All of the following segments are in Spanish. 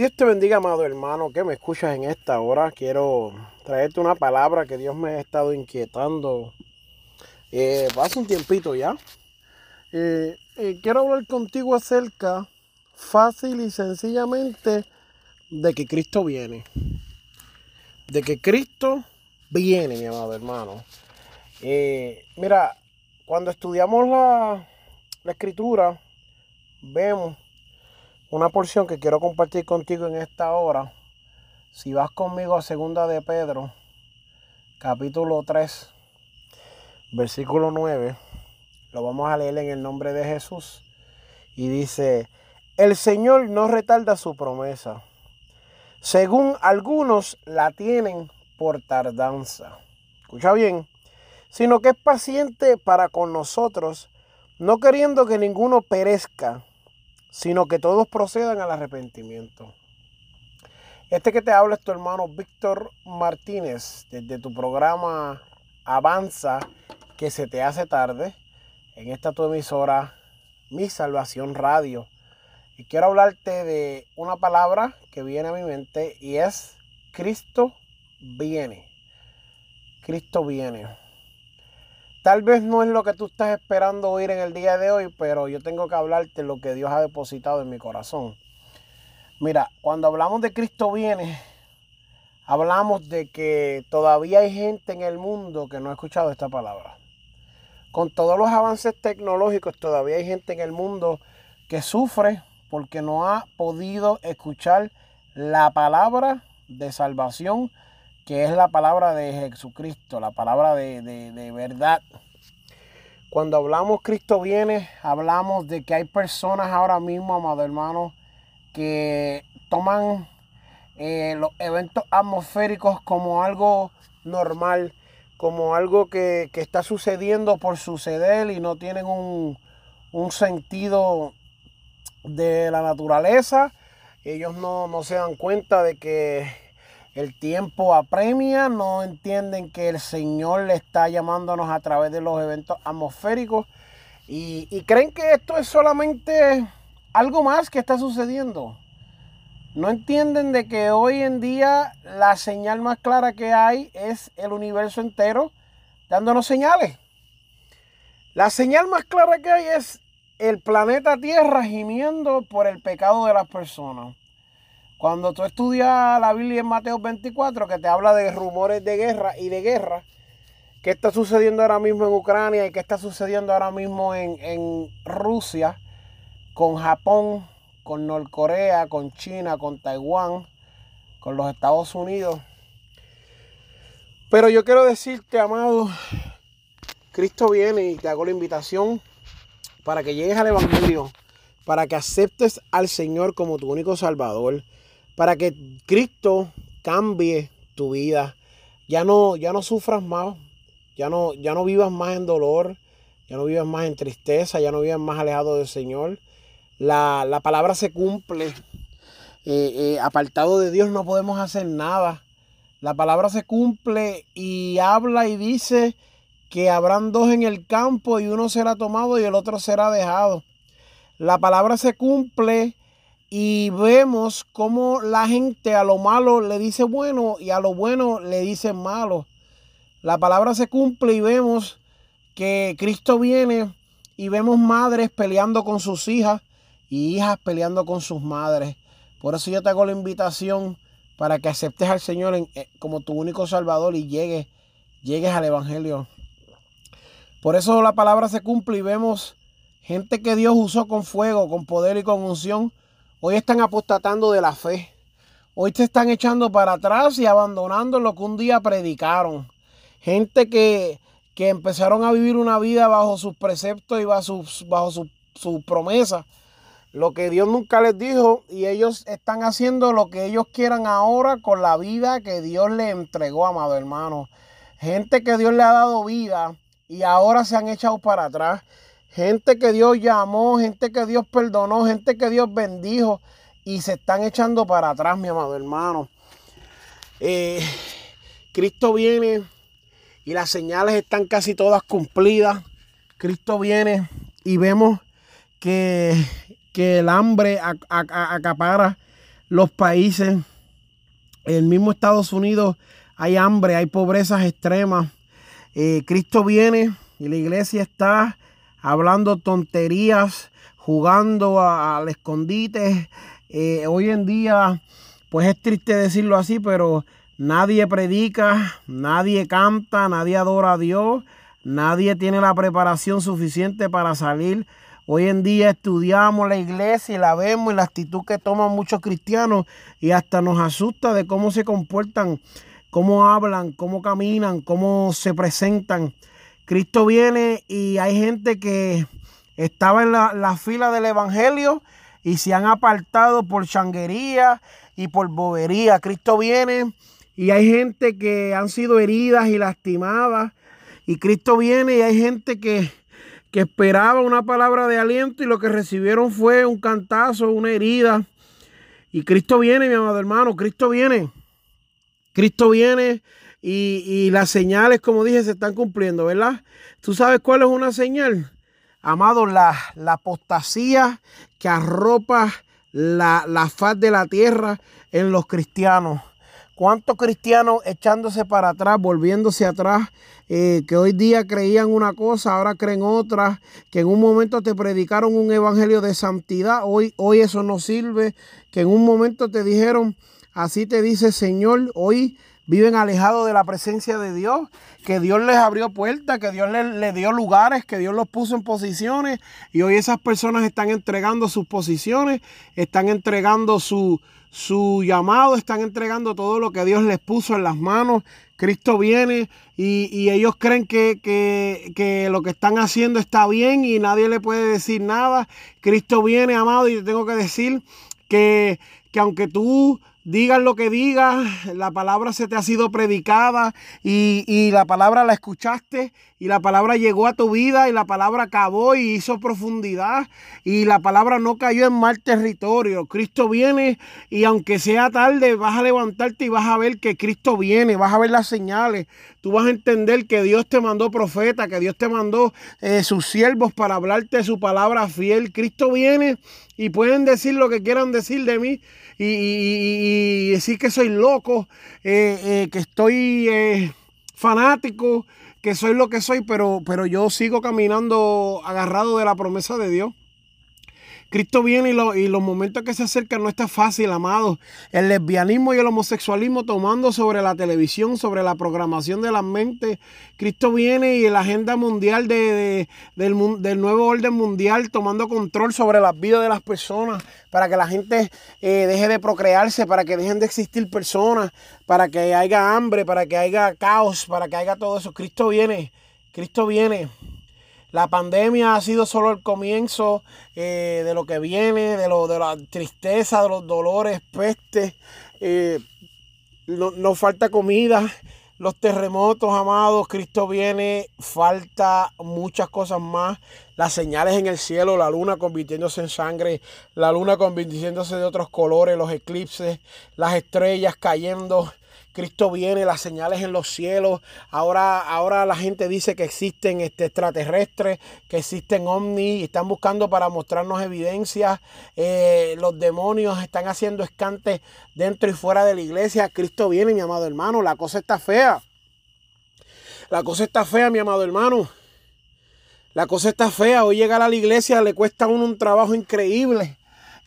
Dios te bendiga, amado hermano, que me escuchas en esta hora. Quiero traerte una palabra que Dios me ha estado inquietando eh, hace un tiempito ya. Eh, eh, quiero hablar contigo acerca, fácil y sencillamente, de que Cristo viene. De que Cristo viene, mi amado hermano. mira, cuando estudiamos la, la escritura, vemos una porción que quiero compartir contigo en esta hora. Si vas conmigo a segunda de Pedro, capítulo 3, versículo 9, lo vamos a leer en el nombre de Jesús. Y dice, el Señor no retarda su promesa, según algunos la tienen por tardanza. Escucha bien, sino que es paciente para con nosotros, no queriendo que ninguno perezca, sino que todos procedan al arrepentimiento. Este que te habla es tu hermano Víctor Martínez, desde tu programa Avanza, que se te hace tarde, en esta tu emisora, Mi Salvación Radio. Y quiero hablarte de una palabra que viene a mi mente y es Cristo viene. Cristo viene. Tal vez no es lo que tú estás esperando oír en el día de hoy, pero yo tengo que hablarte lo que Dios ha depositado en mi corazón. Mira, cuando hablamos de Cristo viene, hablamos de que todavía hay gente en el mundo que no ha escuchado esta palabra. Con todos los avances tecnológicos, todavía hay gente en el mundo que sufre porque no ha podido escuchar la palabra de salvación que es la palabra de Jesucristo, la palabra de, verdad. Cuando hablamos Cristo viene, hablamos de que hay personas ahora mismo, amado hermano, que toman eh, los eventos atmosféricos como algo normal, como algo que, está sucediendo por suceder y no tienen un, un sentido de la naturaleza. Ellos no, no se dan cuenta de que el tiempo apremia, no entienden que el Señor le está llamándonos a través de los eventos atmosféricos y, creen que esto es solamente algo más que está sucediendo. No entienden de que hoy en día la señal más clara que hay es el universo entero dándonos señales. La señal más clara que hay es el planeta Tierra gimiendo por el pecado de las personas. Cuando tú estudias la Biblia en Mateo 24, que te habla de rumores de guerra y de guerra, ¿qué está sucediendo ahora mismo en Ucrania y qué está sucediendo ahora mismo en, Rusia, con Japón, con Norcorea, con China, con Taiwán, con los Estados Unidos? Pero yo quiero decirte, amado, Cristo viene y te hago la invitación para que llegues al Evangelio, para que aceptes al Señor como tu único Salvador para que Cristo cambie tu vida. Ya no, ya no sufras más, ya no, ya no vivas más en dolor, ya no vivas más en tristeza, ya no vivas más alejado del Señor. La, palabra se cumple. Eh, eh, apartado de Dios no podemos hacer nada. La palabra se cumple y habla y dice que habrán dos en el campo y uno será tomado y el otro será dejado. La palabra se cumple y vemos cómo la gente a lo malo le dice bueno y a lo bueno le dice malo. La palabra se cumple y vemos que Cristo viene y vemos madres peleando con sus hijas y hijas peleando con sus madres. Por eso yo te hago la invitación para que aceptes al Señor eh, como tu único Salvador y llegues, llegues al Evangelio. Por eso la palabra se cumple y vemos gente que Dios usó con fuego, con poder y con unción Hoy están apostatando de la fe. hoy se están echando para atrás y abandonando lo que un día predicaron. Gente que, empezaron a vivir una vida bajo sus preceptos y bajo sus, bajo sus promesas. Lo que Dios nunca les dijo y ellos están haciendo lo que ellos quieran ahora con la vida que Dios les entregó, amado hermano. Gente que Dios le ha dado vida y ahora se han echado para atrás. Gente que Dios llamó, gente que Dios perdonó, gente que Dios bendijo y se están echando para atrás, mi amado hermano. Eh, Cristo viene y las señales están casi todas cumplidas. Cristo viene y vemos que, el hambre acapara los países. En el mismo Estados Unidos hay hambre, hay pobrezas extremas. Eh, Cristo viene y la iglesia está hablando tonterías, jugando al escondite. Eh, hoy en día, pues es triste decirlo así, pero nadie predica, nadie canta, nadie adora a Dios, nadie tiene la preparación suficiente para salir. Hoy en día estudiamos la iglesia y la vemos y la actitud que toman muchos cristianos y hasta nos asusta de cómo se comportan, cómo hablan, cómo caminan, cómo se presentan. Cristo viene y hay gente que estaba en la, fila del Evangelio y se han apartado por changuería y por bobería. Cristo viene y hay gente que han sido heridas y lastimadas. Y Cristo viene y hay gente que, que esperaba una palabra de aliento y lo que recibieron fue un cantazo, una herida. Y Cristo viene, mi amado hermano, Cristo viene. Cristo viene y, las señales, como dije, se están cumpliendo, ¿verdad? ¿Tú sabes cuál es una señal? Amado, la, la apostasía que arropa la, la faz de la tierra en los cristianos. ¿Cuántos cristianos echándose para atrás, volviéndose atrás, eh, que hoy día creían una cosa, ahora creen otra, que en un momento te predicaron un evangelio de santidad, hoy, hoy eso no sirve, que en un momento te dijeron, así te dice Señor, hoy viven alejados de la presencia de Dios, que Dios les abrió puertas, que Dios les, dio lugares, que Dios los puso en posiciones y hoy esas personas están entregando sus posiciones, están entregando su, su llamado, están entregando todo lo que Dios les puso en las manos. Cristo viene y, ellos creen que, que, lo que están haciendo está bien y nadie le puede decir nada. Cristo viene, amado, y te tengo que decir que, que aunque tú digas lo que digas, la palabra se te ha sido predicada y, la palabra la escuchaste y la palabra llegó a tu vida y la palabra acabó y hizo profundidad y la palabra no cayó en mal territorio. Cristo viene y aunque sea tarde vas a levantarte y vas a ver que Cristo viene, vas a ver las señales, tú vas a entender que Dios te mandó profeta, que Dios te mandó eh, sus siervos para hablarte su palabra fiel. Cristo viene y pueden decir lo que quieran decir de mí y, decir que soy loco, eh, eh, que estoy eh, fanático, que soy lo que soy, pero, pero yo sigo caminando agarrado de la promesa de Dios. Cristo viene y, los momentos que se acercan no está fácil, amado. El lesbianismo y el homosexualismo tomando sobre la televisión, sobre la programación de la mente. Cristo viene y la agenda mundial de, del, del, nuevo orden mundial tomando control sobre las vidas de las personas para que la gente eh, deje de procrearse, para que dejen de existir personas, para que haya hambre, para que haya caos, para que haya todo eso. Cristo viene, Cristo viene. La pandemia ha sido solo el comienzo eh, de lo que viene, de, lo, de la tristeza, de los dolores, peste. Eh, nos falta comida, los terremotos, amados. Cristo viene, falta muchas cosas más. Las señales en el cielo, la luna convirtiéndose en sangre, la luna convirtiéndose de otros colores, los eclipses, las estrellas cayendo. Cristo viene, las señales en los cielos. Ahora, ahora la gente dice que existen este, extraterrestres, que existen ovnis y están buscando para mostrarnos evidencias. Eh, los demonios están haciendo escantes dentro y fuera de la iglesia. Cristo viene, mi amado hermano. La cosa está fea. La cosa está fea, mi amado hermano. La cosa está fea. Hoy llegar a la iglesia le cuesta a uno un trabajo increíble.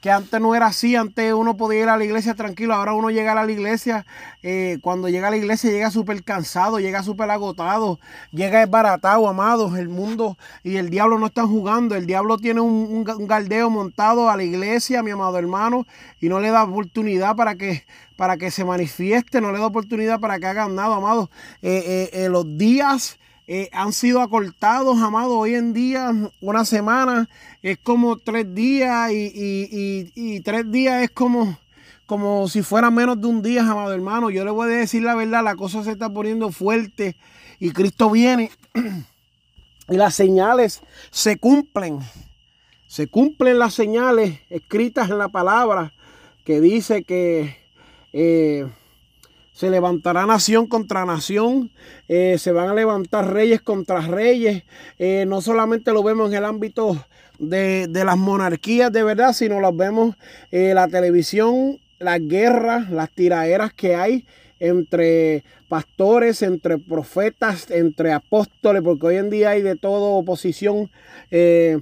Que antes no era así, antes uno podía ir a la iglesia tranquilo, ahora uno llega a la iglesia, eh, cuando llega a la iglesia llega súper cansado, llega súper agotado, llega desbaratado, amados, el mundo y el diablo no están jugando, el diablo tiene un, galdeo montado a la iglesia, mi amado hermano, y no le da oportunidad para que para que se manifieste, no le da oportunidad para que hagan nada, amados. Eh, eh, los días eh, han sido acortados, amado. Hoy en día, una semana es como tres días y, tres días es como, como si fuera menos de un día, amado hermano. Yo le voy a decir la verdad, la cosa se está poniendo fuerte y Cristo viene y las señales se cumplen. Se cumplen las señales escritas en la palabra que dice que... Eh, se levantará nación contra nación, eh, se van a levantar reyes contra reyes. Eh, no solamente lo vemos en el ámbito de, las monarquías de verdad, sino lo vemos en la televisión, las guerras, las tiraderas que hay entre pastores, entre profetas, entre apóstoles, porque hoy en día hay de todo oposición. Eh,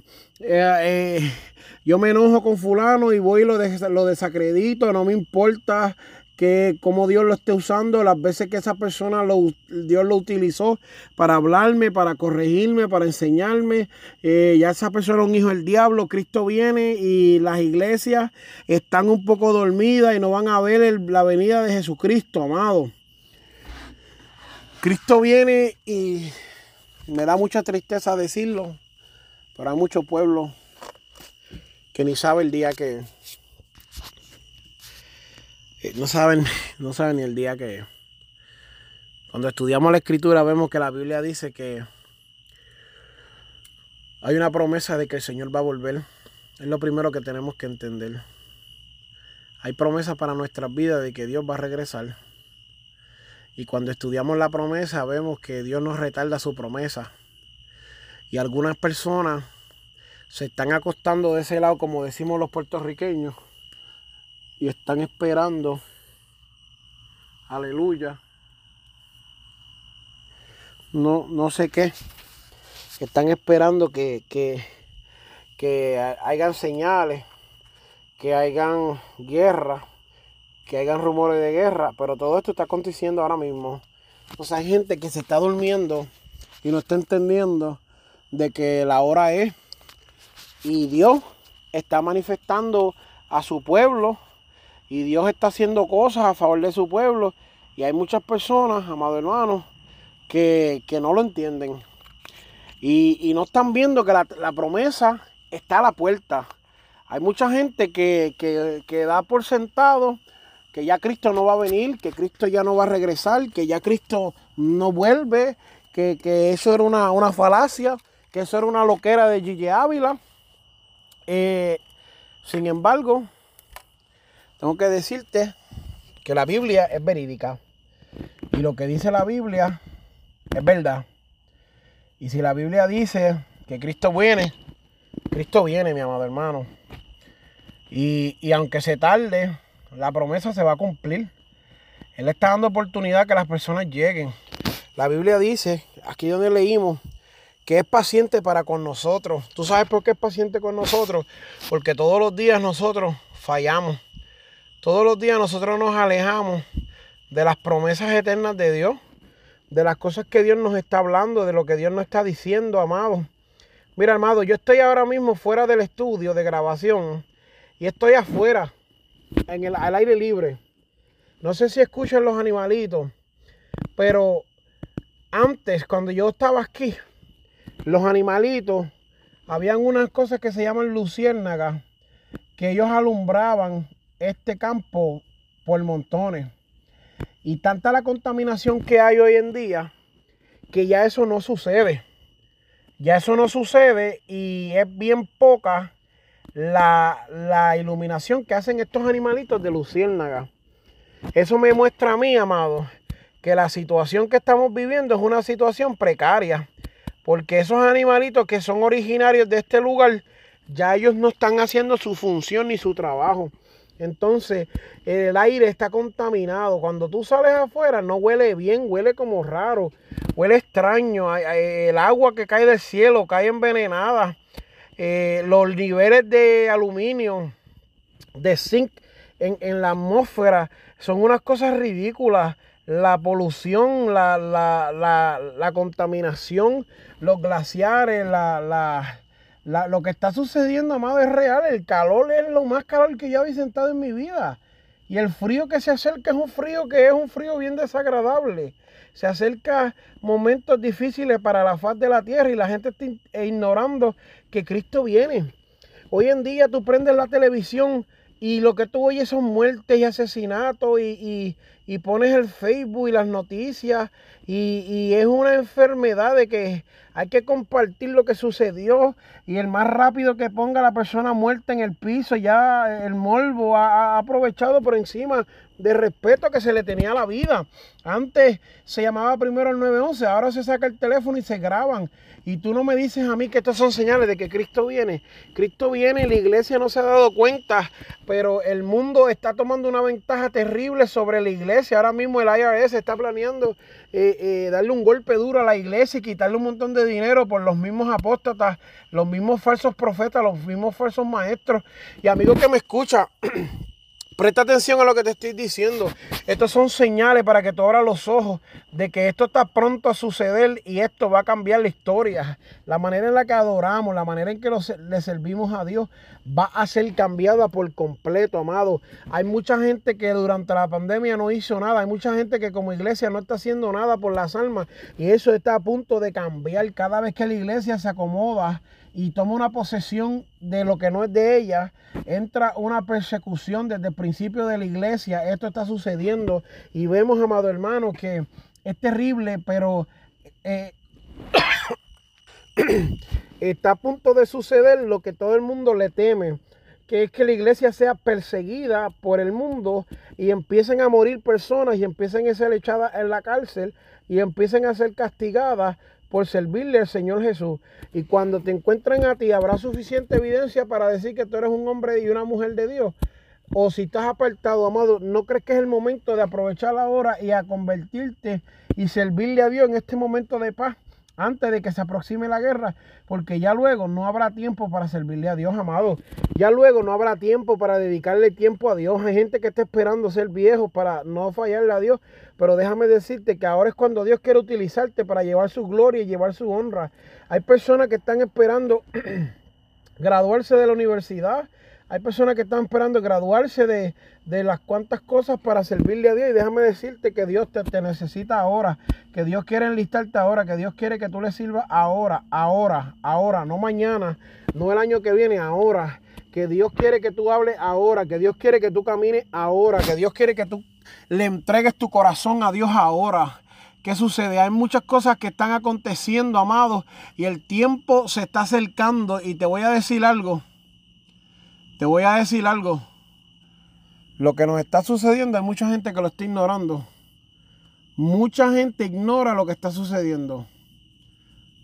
yo me enojo con fulano y voy y lo desacredito, no me importa que como Dios lo esté usando, las veces que esa persona lo, Dios lo utilizó para hablarme, para corregirme, para enseñarme. Eh, ya esa persona es un hijo del diablo, Cristo viene y las iglesias están un poco dormidas y no van a ver la venida de Jesucristo, amado. Cristo viene y me da mucha tristeza decirlo, pero hay mucho pueblo que ni sabe el día que, no saben, no saben ni el día que cuando estudiamos la escritura vemos que la Biblia dice que hay una promesa de que el Señor va a volver. Es lo primero que tenemos que entender. Hay promesas para nuestras vidas de que Dios va a regresar. Y cuando estudiamos la promesa vemos que Dios nos retarda su promesa. Y algunas personas se están acostando de ese lado, como decimos los puertorriqueños y están esperando, aleluya, no, no sé qué, están esperando que, que, que hayan señales, que hayan guerra, que hayan rumores de guerra, pero todo esto está aconteciendo ahora mismo. Sea, hay gente que se está durmiendo y no está entendiendo de que la hora es y Dios está manifestando a su pueblo y Dios está haciendo cosas a favor de su pueblo. Y hay muchas personas, amados hermanos, que, no lo entienden. Y, no están viendo que la, promesa está a la puerta. Hay mucha gente que, que, da por sentado que ya Cristo no va a venir, que Cristo ya no va a regresar, que ya Cristo no vuelve, que, eso era una, falacia, que eso era una loquera de Gigi Ávila. Eh, sin embargo, tengo que decirte que la Biblia es verídica. Y lo que dice la Biblia es verdad. Y si la Biblia dice que Cristo viene, Cristo viene, mi amado hermano. Y, aunque se tarde, la promesa se va a cumplir. Él está dando oportunidad que las personas lleguen. La Biblia dice, aquí donde leímos, que es paciente para con nosotros. ¿Tú sabes por qué es paciente con nosotros? Porque todos los días nosotros fallamos. Todos los días nosotros nos alejamos de las promesas eternas de Dios, de las cosas que Dios nos está hablando, de lo que Dios nos está diciendo, amado. Mira, amado, yo estoy ahora mismo fuera del estudio de grabación y estoy afuera, en el, al aire libre. No sé si escuchan los animalitos, pero antes, cuando yo estaba aquí, los animalitos, habían unas cosas que se llaman luciérnagas, que ellos alumbraban este campo por montones. Y tanta la contaminación que hay hoy en día que ya eso no sucede. Ya eso no sucede y es bien poca la, iluminación que hacen estos animalitos de luciérnaga. Eso me muestra a mí, amado, que la situación que estamos viviendo es una situación precaria. Porque esos animalitos que son originarios de este lugar, ya ellos no están haciendo su función ni su trabajo. Entonces, el aire está contaminado. Cuando tú sales afuera, no huele bien, huele como raro, huele extraño. El agua que cae del cielo cae envenenada. Eh, los niveles de aluminio de zinc en, la atmósfera son unas cosas ridículas. La polución, la, la, contaminación, los glaciares, la, lo que está sucediendo, amado, es real. El calor es lo más calor que yo había sentado en mi vida. Y el frío que se acerca es un frío que es un frío bien desagradable. Se acerca momentos difíciles para la faz de la tierra y la gente está ignorando que Cristo viene. Hoy en día tú prendes la televisión y lo que tú oyes son muertes y asesinatos y, pones el Facebook y las noticias y, y, es una enfermedad de que hay que compartir lo que sucedió y el más rápido que ponga la persona muerta en el piso, ya el morbo ha, aprovechado por encima de respeto que se le tenía a la vida. Antes se llamaba primero el 911, ahora se saca el teléfono y se graban. Y tú no me dices a mí que estas son señales de que Cristo viene. Cristo viene, la iglesia no se ha dado cuenta, pero el mundo está tomando una ventaja terrible sobre la iglesia. Ahora mismo el IRS está planeando eh, eh, darle un golpe duro a la iglesia y quitarle un montón de dinero por los mismos apóstatas, los mismos falsos profetas, los mismos falsos maestros. Y amigo que me escucha, Presta atención a lo que te estoy diciendo. Estos son señales para que tú abras los ojos de que esto está pronto a suceder y esto va a cambiar la historia. La manera en la que adoramos, la manera en que le servimos a Dios va a ser cambiada por completo, amado. Hay mucha gente que durante la pandemia no hizo nada. Hay mucha gente que como iglesia no está haciendo nada por las almas. Y eso está a punto de cambiar cada vez que la iglesia se acomoda y toma una posesión de lo que no es de ella, entra una persecución desde el principio de la iglesia. Esto está sucediendo y vemos, amado hermano, que es terrible, pero eh, está a punto de suceder lo que todo el mundo le teme, que es que la iglesia sea perseguida por el mundo y empiecen a morir personas y empiecen a ser echadas en la cárcel y empiecen a ser castigadas por servirle al Señor Jesús. Y cuando te encuentren a ti, habrá suficiente evidencia para decir que tú eres un hombre y una mujer de Dios. O si estás apartado, amado, ¿no crees que es el momento de aprovechar la hora y a convertirte y servirle a Dios en este momento de paz? Antes de que se aproxime la guerra, porque ya luego no habrá tiempo para servirle a Dios, amado. Ya luego no habrá tiempo para dedicarle tiempo a Dios. Hay gente que está esperando ser viejo para no fallarle a Dios, pero déjame decirte que ahora es cuando Dios quiere utilizarte para llevar su gloria y llevar su honra. Hay personas que están esperando graduarse de la universidad, hay personas que están esperando graduarse de, las cuantas cosas para servirle a Dios. Y déjame decirte que Dios te, te, necesita ahora, que Dios quiere enlistarte ahora, que Dios quiere que tú le sirvas ahora, ahora, ahora, no mañana, no el año que viene, ahora. Que Dios quiere que tú hables ahora, que Dios quiere que tú camines ahora, que Dios quiere que tú le entregues tu corazón a Dios ahora. ¿Qué sucede? Hay muchas cosas que están aconteciendo, amados, y el tiempo se está acercando. Y te voy a decir algo. Te voy a decir algo. Lo que nos está sucediendo hay mucha gente que lo está ignorando. Mucha gente ignora lo que está sucediendo.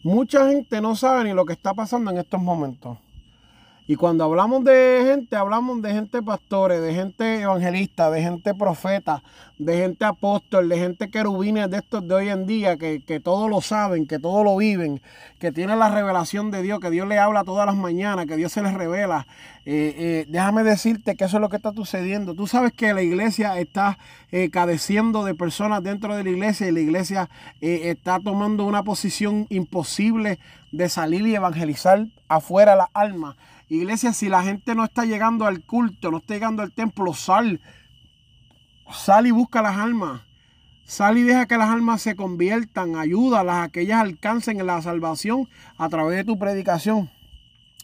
Mucha gente no sabe ni lo que está pasando en estos momentos. Y cuando hablamos de gente, hablamos de gente pastores, de gente evangelista, de gente profeta, de gente apóstol, de gente querubines de estos de hoy en día, que, que todo lo saben, que todo lo viven, que tienen la revelación de Dios, que Dios le habla todas las mañanas, que Dios se les revela. Eh, eh, déjame decirte que eso es lo que está sucediendo. Tú sabes que la iglesia está eh, cadeciendo de personas dentro de la iglesia y la iglesia está tomando una posición imposible de salir y evangelizar afuera la alma. Iglesia, si la gente no está llegando al culto, no está llegando al templo, sal. Sal y busca las almas. Sal y deja que las almas se conviertan. Ayúdalas a que ellas alcancen la salvación a través de tu predicación.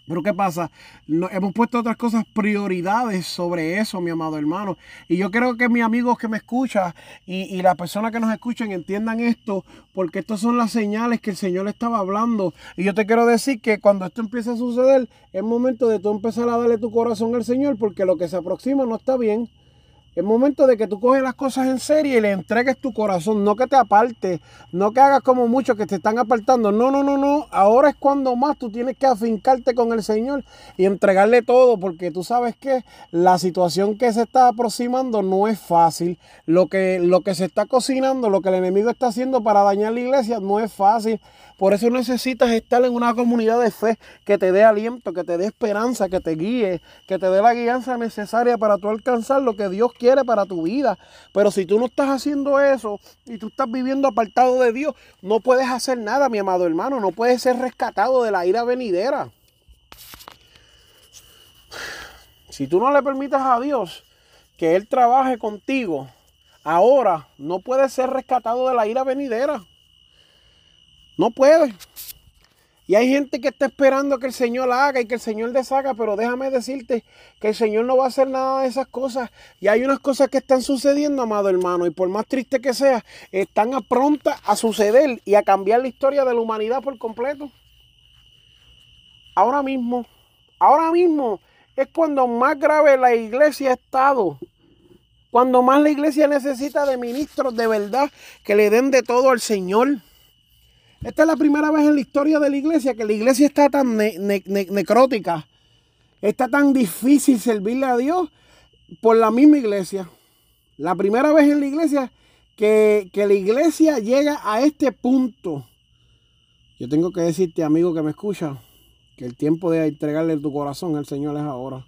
Pero ¿qué pasa? hemos puesto otras cosas prioridades sobre eso, mi amado hermano. Y yo creo que mis amigos que me escuchan y, y las personas que nos escuchan entiendan esto, porque estas son las señales que el Señor estaba hablando. Y yo te quiero decir que cuando esto empieza a suceder, es momento de tú empezar a darle tu corazón al Señor, porque lo que se aproxima no está bien. Es momento de que tú coges las cosas en serio y le entregues tu corazón, no que te apartes, no que hagas como muchos que te están apartando. No, no, no, no. Ahora es cuando más tú tienes que afincarte con el Señor y entregarle todo, porque tú sabes que la situación que se está aproximando no es fácil. Lo que, lo que se está cocinando, lo que el enemigo está haciendo para dañar la iglesia no es fácil. Por eso necesitas estar en una comunidad de fe que te dé aliento, que te dé esperanza, que te guíe, que te dé la guianza necesaria para tú alcanzar lo que Dios quiere para tu vida. Pero si tú no estás haciendo eso y tú estás viviendo apartado de Dios, no puedes hacer nada, mi amado hermano. No puedes ser rescatado de la ira venidera. Si tú no le permites a Dios que Él trabaje contigo, ahora no puedes ser rescatado de la ira venidera. No puede. Y hay gente que está esperando que el Señor haga y que el Señor deshaga, pero déjame decirte que el Señor no va a hacer nada de esas cosas. Y hay unas cosas que están sucediendo, amado hermano, y por más triste que sea, están a pronta a suceder y a cambiar la historia de la humanidad por completo. Ahora mismo, ahora mismo es cuando más grave la iglesia ha estado. Cuando más la iglesia necesita de ministros de verdad que le den de todo al Señor. Esta es la primera vez en la historia de la iglesia que la iglesia está tan necrótica, está tan difícil servirle a Dios por la misma iglesia. La primera vez en la iglesia que, que la iglesia llega a este punto. Yo tengo que decirte, amigo que me escucha, que el tiempo de entregarle tu corazón al Señor es ahora.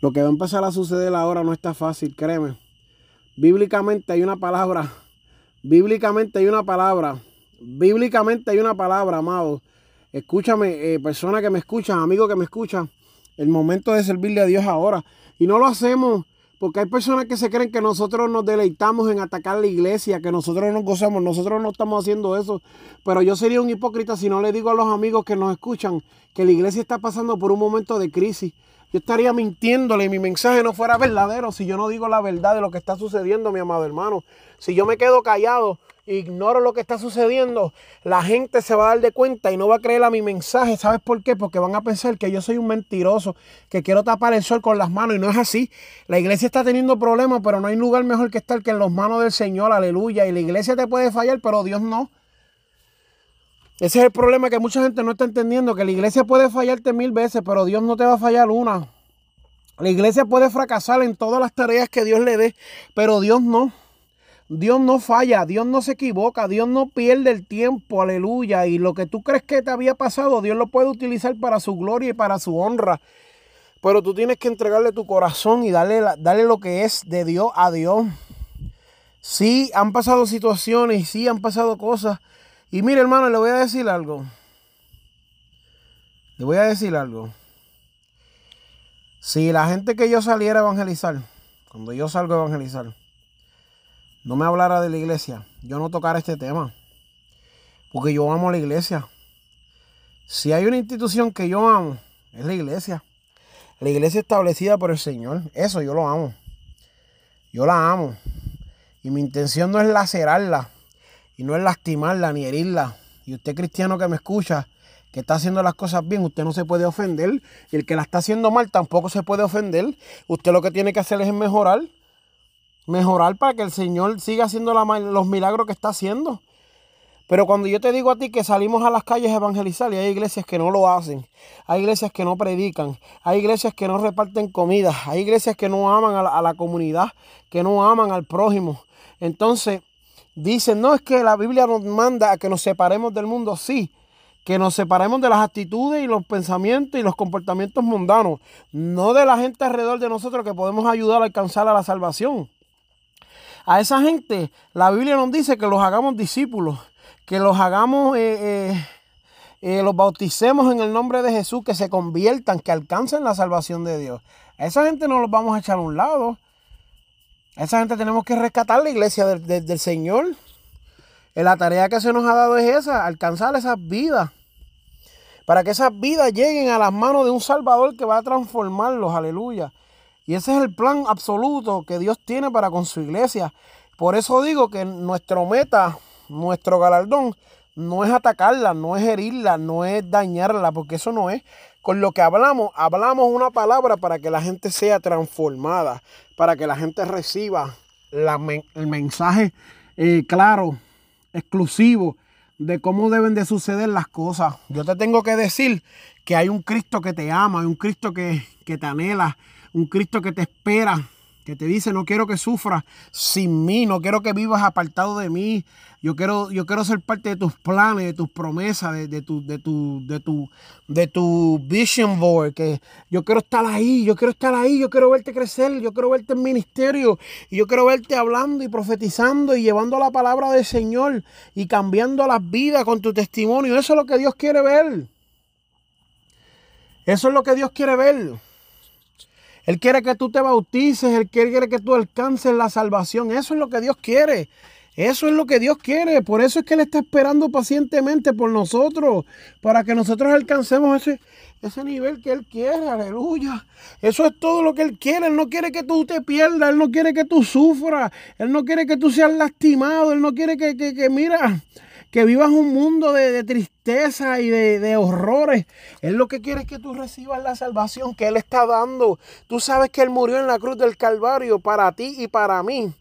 Lo que va a empezar a suceder ahora no está fácil, créeme. Bíblicamente hay una palabra Bíblicamente hay una palabra. Bíblicamente hay una palabra, amado. Escúchame, eh, persona que me escuchan, amigo que me escuchan. El momento de servirle a Dios ahora. Y no lo hacemos porque hay personas que se creen que nosotros nos deleitamos en atacar la iglesia, que nosotros nos gozamos. Nosotros no estamos haciendo eso. Pero yo sería un hipócrita si no le digo a los amigos que nos escuchan que la iglesia está pasando por un momento de crisis. Yo estaría mintiéndole y mi mensaje no fuera verdadero si yo no digo la verdad de lo que está sucediendo, mi amado hermano. Si yo me quedo callado, ignoro lo que está sucediendo, la gente se va a dar de cuenta y no va a creer a mi mensaje. ¿Sabes por qué? Porque van a pensar que yo soy un mentiroso, que quiero tapar el sol con las manos y no es así. La iglesia está teniendo problemas, pero no hay lugar mejor que estar que en las manos del Señor, aleluya. Y la iglesia te puede fallar, pero Dios no. Ese es el problema que mucha gente no está entendiendo, que la iglesia puede fallarte mil veces, pero Dios no te va a fallar una. La iglesia puede fracasar en todas las tareas que Dios le dé, pero Dios no. Dios no falla, Dios no se equivoca, Dios no pierde el tiempo, aleluya. Y lo que tú crees que te había pasado, Dios lo puede utilizar para su gloria y para su honra. Pero tú tienes que entregarle tu corazón y darle, darle lo que es de Dios a Dios. Sí, han pasado situaciones, sí, han pasado cosas, y mire, hermano, le voy a decir algo. Le voy a decir algo. Si la gente que yo saliera a evangelizar, cuando yo salgo a evangelizar, no me hablara de la iglesia, yo no tocara este tema. Porque yo amo la iglesia. Si hay una institución que yo amo, es la iglesia. La iglesia establecida por el Señor. Eso yo lo amo. Yo la amo. Y mi intención no es lacerarla y no es lastimarla ni herirla. Y usted cristiano que me escucha, que está haciendo las cosas bien, usted no se puede ofender. Y el que la está haciendo mal tampoco se puede ofender. Usted lo que tiene que hacer es mejorar. Mejorar para que el Señor siga haciendo los milagros que está haciendo. Pero cuando yo te digo a ti que salimos a las calles a evangelizar y hay iglesias que no lo hacen, hay iglesias que no predican, hay iglesias que no reparten comida, hay iglesias que no aman a la, a la comunidad, que no aman al prójimo. Entonces, Dicen, no es que la Biblia nos manda a que nos separemos del mundo, sí, que nos separemos de las actitudes y los pensamientos y los comportamientos mundanos, no de la gente alrededor de nosotros que podemos ayudar a alcanzar a la salvación. A esa gente, la Biblia nos dice que los hagamos discípulos, que los hagamos, eh, eh, eh, los bauticemos en el nombre de Jesús, que se conviertan, que alcancen la salvación de Dios. A esa gente no los vamos a echar a un lado. A esa gente tenemos que rescatar la iglesia del, Señor. la tarea que se nos ha dado es esa, alcanzar esas vidas. Para que esas vidas lleguen a las manos de un Salvador que va a transformarlos, aleluya. Y ese es el plan absoluto que Dios tiene para con su iglesia. Por eso digo que nuestro meta, nuestro galardón, no es atacarla, no es herirla, no es dañarla, porque eso no es. Con lo que hablamos, hablamos una palabra para que la gente sea transformada, para que la gente reciba el mensaje eh, claro, exclusivo de cómo deben de suceder las cosas. Yo te tengo que decir que hay un Cristo que te ama, hay un Cristo que, que te anhela, un Cristo que te espera, que te dice, no quiero que sufras sin mí, no quiero que vivas apartado de mí, yo quiero, yo quiero ser parte de tus planes, de tus promesas, de, tu, de, tu, de, tu, de tu vision board, que yo quiero estar ahí, yo quiero estar ahí, yo quiero verte crecer, yo quiero verte en ministerio, y yo quiero verte hablando y profetizando y llevando la palabra del Señor y cambiando las vidas con tu testimonio. Eso es lo que Dios quiere ver. Eso es lo que Dios quiere ver. Él quiere que tú te bautices, Él quiere que tú alcances la salvación. Eso es lo que Dios quiere. Eso es lo que Dios quiere. Por eso es que Él está esperando pacientemente por nosotros, para que nosotros alcancemos ese, ese nivel que Él quiere. Aleluya. Eso es todo lo que Él quiere. Él no quiere que tú te pierdas. Él no quiere que tú sufras. Él no quiere que tú seas lastimado. Él no quiere que, que, que mira, que vivas un mundo de, tristeza y de, horrores. Él lo que quiere es que tú recibas la salvación que Él está dando. Tú sabes que Él murió en la cruz del Calvario para ti y para mí.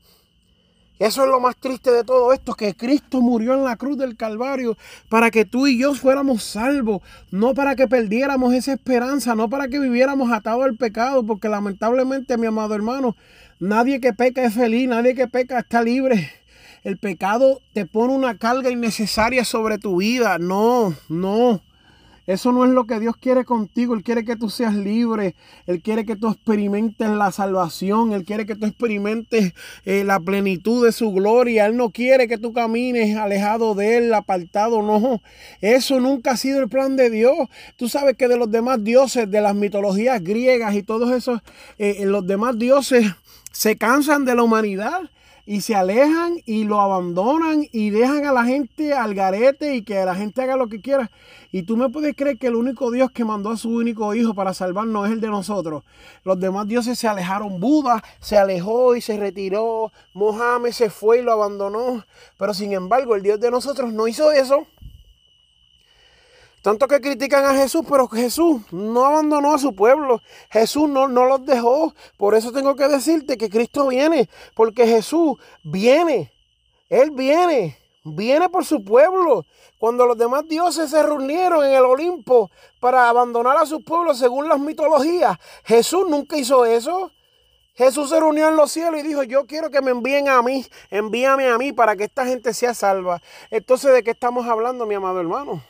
Eso es lo más triste de todo esto, que Cristo murió en la cruz del Calvario para que tú y yo fuéramos salvos, no para que perdiéramos esa esperanza, no para que viviéramos atados al pecado, porque lamentablemente, mi amado hermano, nadie que peca es feliz, nadie que peca está libre. El pecado te pone una carga innecesaria sobre tu vida. No, no. Eso no es lo que Dios quiere contigo. Él quiere que tú seas libre. Él quiere que tú experimentes la salvación. Él quiere que tú experimentes eh, la plenitud de su gloria. Él no quiere que tú camines alejado de Él, apartado. No, eso nunca ha sido el plan de Dios. Tú sabes que de los demás dioses, de las mitologías griegas y todos esos, eh, los demás dioses se cansan de la humanidad y se alejan y lo abandonan y dejan a la gente al garete y que la gente haga lo que quiera. Y tú me puedes creer que el único Dios que mandó a su único hijo para salvarnos es el de nosotros. Los demás dioses se alejaron. Buda se alejó y se retiró. Mohammed se fue y lo abandonó. Pero sin embargo, el Dios de nosotros no hizo eso. Tanto que critican a Jesús, pero Jesús no abandonó a su pueblo. Jesús no, no los dejó. Por eso tengo que decirte que Cristo viene. Porque Jesús viene. Él viene. Viene por su pueblo. Cuando los demás dioses se reunieron en el Olimpo para abandonar a su pueblo según las mitologías, Jesús nunca hizo eso. Jesús se reunió en los cielos y dijo, yo quiero que me envíen a mí, envíame a mí para que esta gente sea salva. Entonces, ¿de qué estamos hablando, mi amado hermano?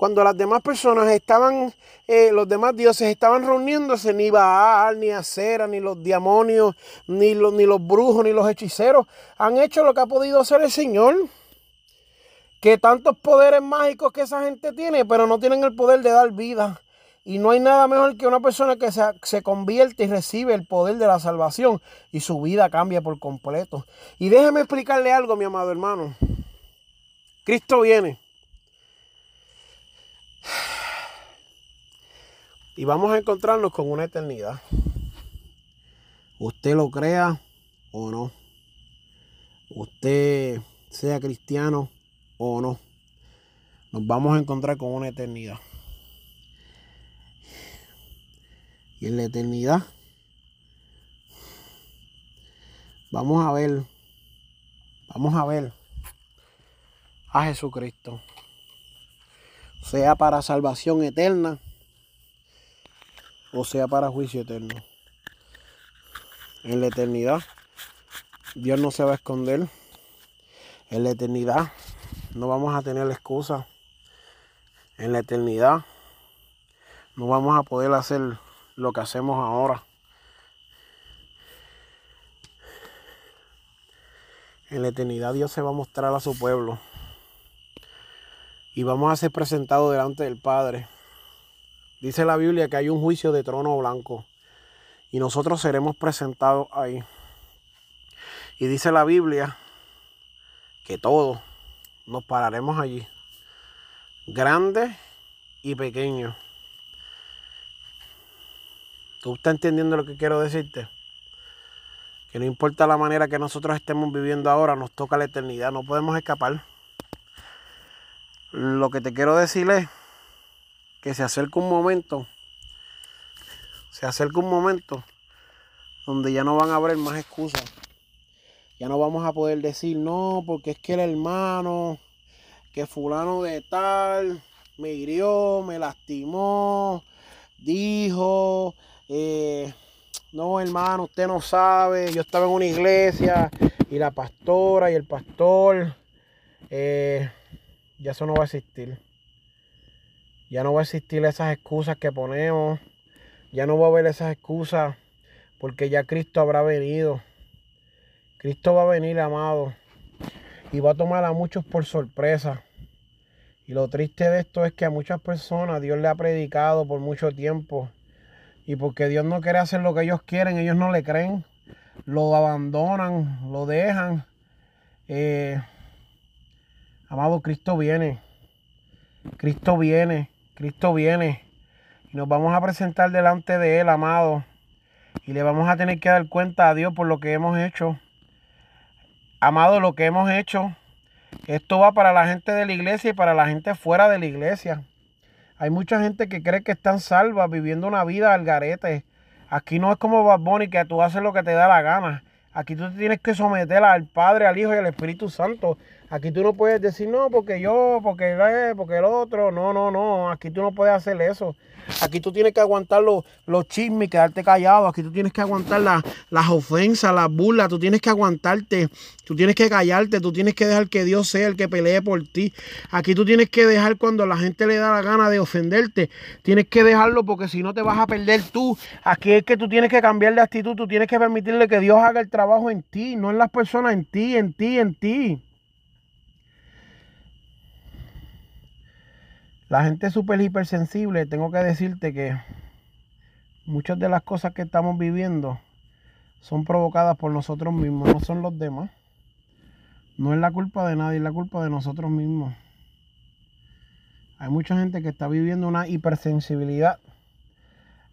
Cuando las demás personas estaban, eh, los demás dioses estaban reuniéndose, ni Baal, ni Acera, ni los demonios, ni los, ni los brujos, ni los hechiceros, han hecho lo que ha podido hacer el Señor. Que tantos poderes mágicos que esa gente tiene, pero no tienen el poder de dar vida. Y no hay nada mejor que una persona que se, se, convierte y recibe el poder de la salvación y su vida cambia por completo. Y déjeme explicarle algo, mi amado hermano. Cristo viene. Y vamos a encontrarnos con una eternidad. Usted lo crea o no. Usted sea cristiano o no. Nos vamos a encontrar con una eternidad. Y en la eternidad vamos a ver, vamos a ver a Jesucristo sea para salvación eterna o sea para juicio eterno. En la eternidad, Dios no se va a esconder. En la eternidad, no vamos a tener excusa. En la eternidad, no vamos a poder hacer lo que hacemos ahora. En la eternidad Dios se va a mostrar a su pueblo y vamos a ser presentados delante del Padre. Dice la Biblia que hay un juicio de trono blanco y nosotros seremos presentados ahí. Y dice la Biblia que todos nos pararemos allí, grandes y pequeños. ¿Tú estás entendiendo lo que quiero decirte? que no importa la manera que nosotros estemos viviendo ahora, nos toca la eternidad, no podemos escapar. Lo que te quiero decir es que se acerca un momento, se acerca un momento donde ya no van a haber más excusas. Ya no vamos a poder decir, no, porque es que el hermano, que fulano de tal, me hirió, me lastimó, dijo, eh, no hermano, usted no sabe, yo estaba en una iglesia y la pastora y el pastor, eh, ya eso no va a existir. Ya no va a existir esas excusas que ponemos, ya no va a haber esas excusas porque ya Cristo habrá venido. Cristo va a venir, amado, y va a tomar a muchos por sorpresa. Y lo triste de esto es que a muchas personas Dios le ha predicado por mucho tiempo. Y porque Dios no quiere hacer lo que ellos quieren, ellos no le creen. Lo abandonan, lo dejan. Eh, amado, Cristo viene. Cristo viene. Cristo viene. Y nos vamos a presentar delante de Él, amado. Y le vamos a tener que dar cuenta a Dios por lo que hemos hecho. Amado, lo que hemos hecho esto va para la gente de la iglesia y para la gente fuera de la iglesia. Hay mucha gente que cree que están salvas viviendo una vida al garete. Aquí no es como Bad Bunny que tú haces lo que te da la gana. Aquí tú tienes que someter al Padre, al Hijo y al Espíritu Santo. Aquí tú no puedes decir, no, porque yo, porque él, porque el otro. No, no, no. Aquí tú no puedes hacer eso. Aquí tú tienes que aguantar los, los chismes, quedarte callado. Aquí tú tienes que aguantar las ofensas, las burlas. Tú tienes que aguantarte. Tú tienes que callarte. Tú tienes que dejar que Dios sea el que pelee por ti. Aquí tú tienes que dejar cuando la gente le da la gana de ofenderte. Tienes que dejarlo porque si no te vas a perder tú. Aquí es que tú tienes que cambiar de actitud. Tú tienes que permitirle que Dios haga el trabajo en ti, no en las personas, en ti, en ti, en ti. La gente súper hipersensible, tengo que decirte que muchas de las cosas que estamos viviendo son provocadas por nosotros mismos, no son los demás. No es la culpa de nadie, es la culpa de nosotros mismos. Hay mucha gente que está viviendo una hipersensibilidad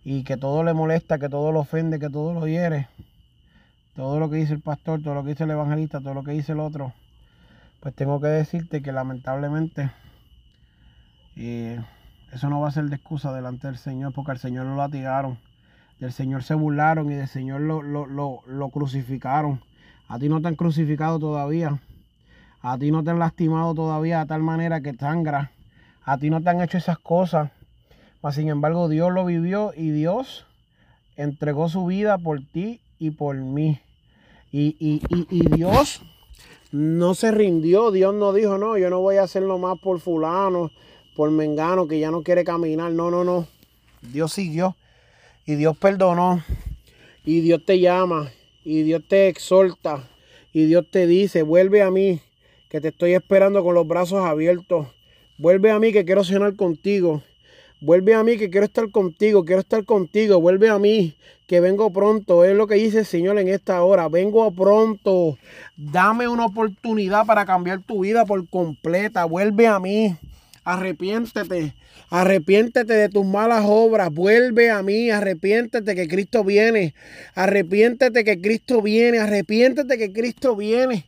y que todo le molesta, que todo lo ofende, que todo lo hiere. Todo lo que dice el pastor, todo lo que dice el evangelista, todo lo que dice el otro. Pues tengo que decirte que lamentablemente eso no va a ser de excusa delante del Señor, porque al Señor lo latigaron. Del Señor se burlaron y del Señor lo, lo, crucificaron. A ti no te han crucificado todavía. A ti no te han lastimado todavía de tal manera que sangra. A ti no te han hecho esas cosas. Mas, sin embargo, Dios lo vivió y Dios entregó su vida por ti y por mí. Y, y, y, y Dios no se rindió. Dios no dijo, no, yo no voy a hacerlo más por fulano por Mengano que ya no quiere caminar. No, no, no. Dios siguió y Dios perdonó y Dios te llama y Dios te exhorta y Dios te dice, vuelve a mí que te estoy esperando con los brazos abiertos. Vuelve a mí que quiero cenar contigo. Vuelve a mí que quiero estar contigo, quiero estar contigo. Vuelve a mí que vengo pronto. Es lo que dice el Señor en esta hora. Vengo pronto. Dame una oportunidad para cambiar tu vida por completa. Vuelve a mí. Arrepiéntete. Arrepiéntete de tus malas obras. Vuelve a mí. Arrepiéntete que Cristo viene. Arrepiéntete que Cristo viene. Arrepiéntete que Cristo viene.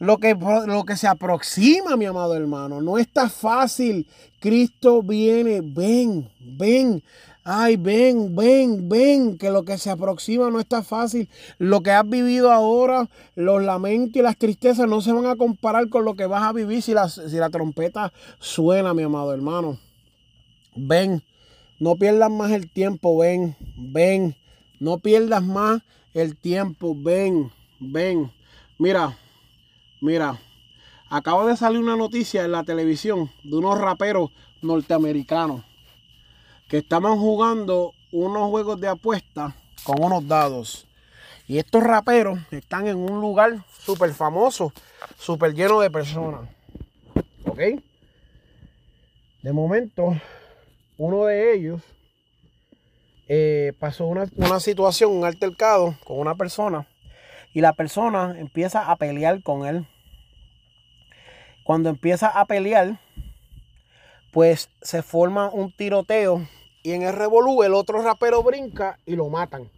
Lo que, lo que se aproxima, mi amado hermano. No está fácil. Cristo viene. Ven, ven. Ay, ven, ven, ven, que lo que se aproxima no está fácil. Lo que has vivido ahora, los lamentos y las tristezas no se van a comparar con lo que vas a vivir si la, si la trompeta suena, mi amado hermano. Ven, no pierdas más el tiempo, ven, ven. No pierdas más el tiempo, ven, ven. Mira, mira, acaba de salir una noticia en la televisión de unos raperos norteamericanos que estaban jugando unos juegos de apuesta con unos dados. Y estos raperos están en un lugar súper famoso, súper lleno de personas. ¿Ok? De momento, uno de ellos eh, pasó una, una situación, un altercado con una persona. Y la persona empieza a pelear con él. Cuando empieza a pelear, pues se forma un tiroteo y en el revolú el otro rapero brinca y lo matan.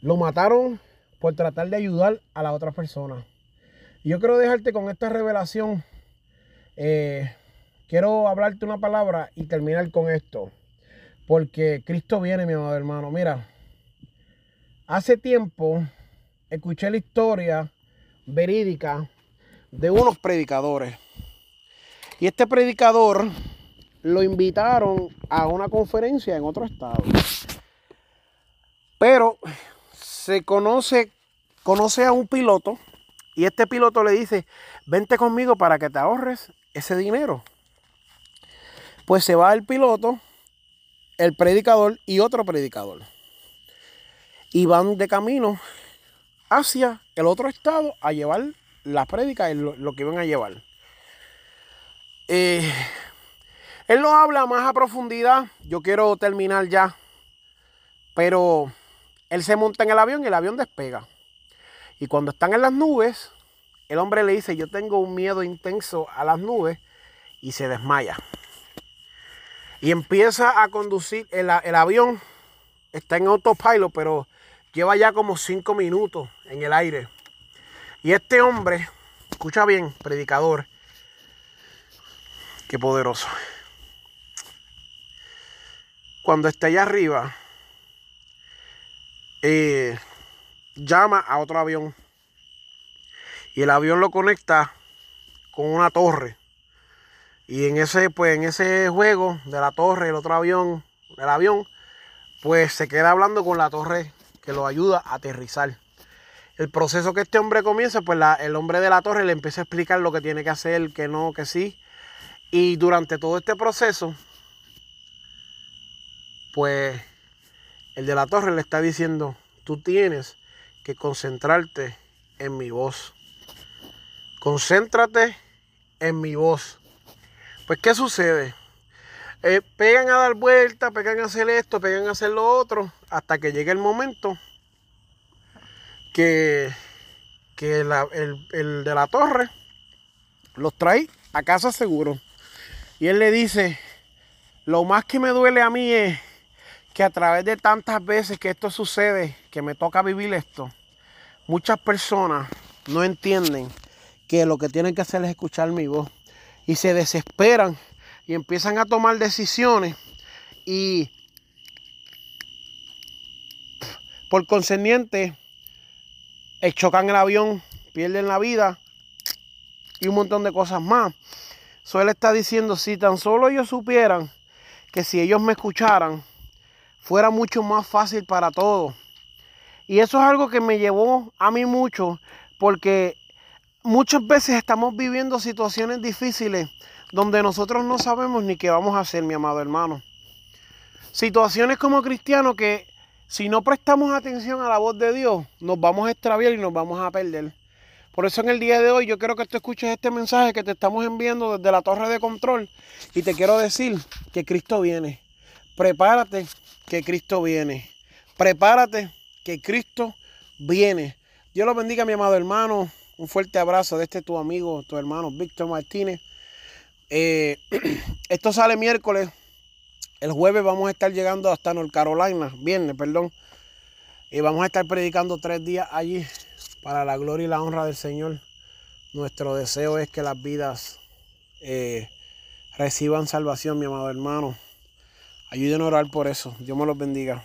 Lo mataron por tratar de ayudar a la otra persona. Yo quiero dejarte con esta revelación. Eh, quiero hablarte una palabra y terminar con esto. Porque Cristo viene, mi amado hermano. Mira, hace tiempo escuché la historia verídica de unos predicadores. Y este predicador lo invitaron a una conferencia en otro estado. Pero se conoce, conoce a un piloto y este piloto le dice, vente conmigo para que te ahorres ese dinero. Pues se va el piloto, el predicador y otro predicador. Y van de camino hacia el otro estado a llevar las prédicas y lo, que iban a llevar. Eh, él no habla más a profundidad. Yo quiero terminar ya. Pero él se monta en el avión y el avión despega. Y cuando están en las nubes, el hombre le dice, yo tengo un miedo intenso a las nubes y se desmaya. Y empieza a conducir el, avión. Está en autopilot, pero lleva ya como cinco minutos en el aire. Y este hombre, escucha bien, predicador, qué poderoso. Cuando está allá arriba, eh, llama a otro avión y el avión lo conecta con una torre. Y en ese, pues, en ese juego de la torre, el otro avión, el avión, pues se queda hablando con la torre que lo ayuda a aterrizar. El proceso que este hombre comienza, pues el hombre de la torre le empieza a explicar lo que tiene que hacer, que no, que sí. Y durante todo este proceso, pues el de la torre le está diciendo, tú tienes que concentrarte en mi voz. Concéntrate en mi voz. Pues, ¿qué sucede? Eh, pegan a dar vueltas, pegan a hacer esto, pegan a hacer lo otro, hasta que llegue el momento que, que el, el de la torre los trae a casa seguro. Y él le dice, lo más que me duele a mí es que a través de tantas veces que esto sucede, que me toca vivir esto, muchas personas no entienden que lo que tienen que hacer es escuchar mi voz. Y se desesperan y empiezan a tomar decisiones y por concerniente eh, chocan el avión, pierden la vida y un montón de cosas más. Suele estar diciendo, si tan solo ellos supieran que si ellos me escucharan, fuera mucho más fácil para todos. Y eso es algo que me llevó a mí mucho, porque muchas veces estamos viviendo situaciones difíciles donde nosotros no sabemos ni qué vamos a hacer, mi amado hermano. Situaciones como cristianos que si no prestamos atención a la voz de Dios, nos vamos a extraviar y nos vamos a perder. Por eso en el día de hoy yo quiero que tú escuches este mensaje que te estamos enviando desde la torre de control y te quiero decir que Cristo viene. Prepárate que Cristo viene. Prepárate que Cristo viene. Dios lo bendiga mi amado hermano. Un fuerte abrazo de este tu amigo, tu hermano Víctor Martínez. Eh, esto sale miércoles. El jueves vamos a estar llegando hasta North Carolina, viernes, perdón. Y vamos a estar predicando tres días allí para la gloria y la honra del Señor. Nuestro deseo es que las vidas eh, reciban salvación, mi amado hermano. Ayuden a orar por eso. Dios me los bendiga.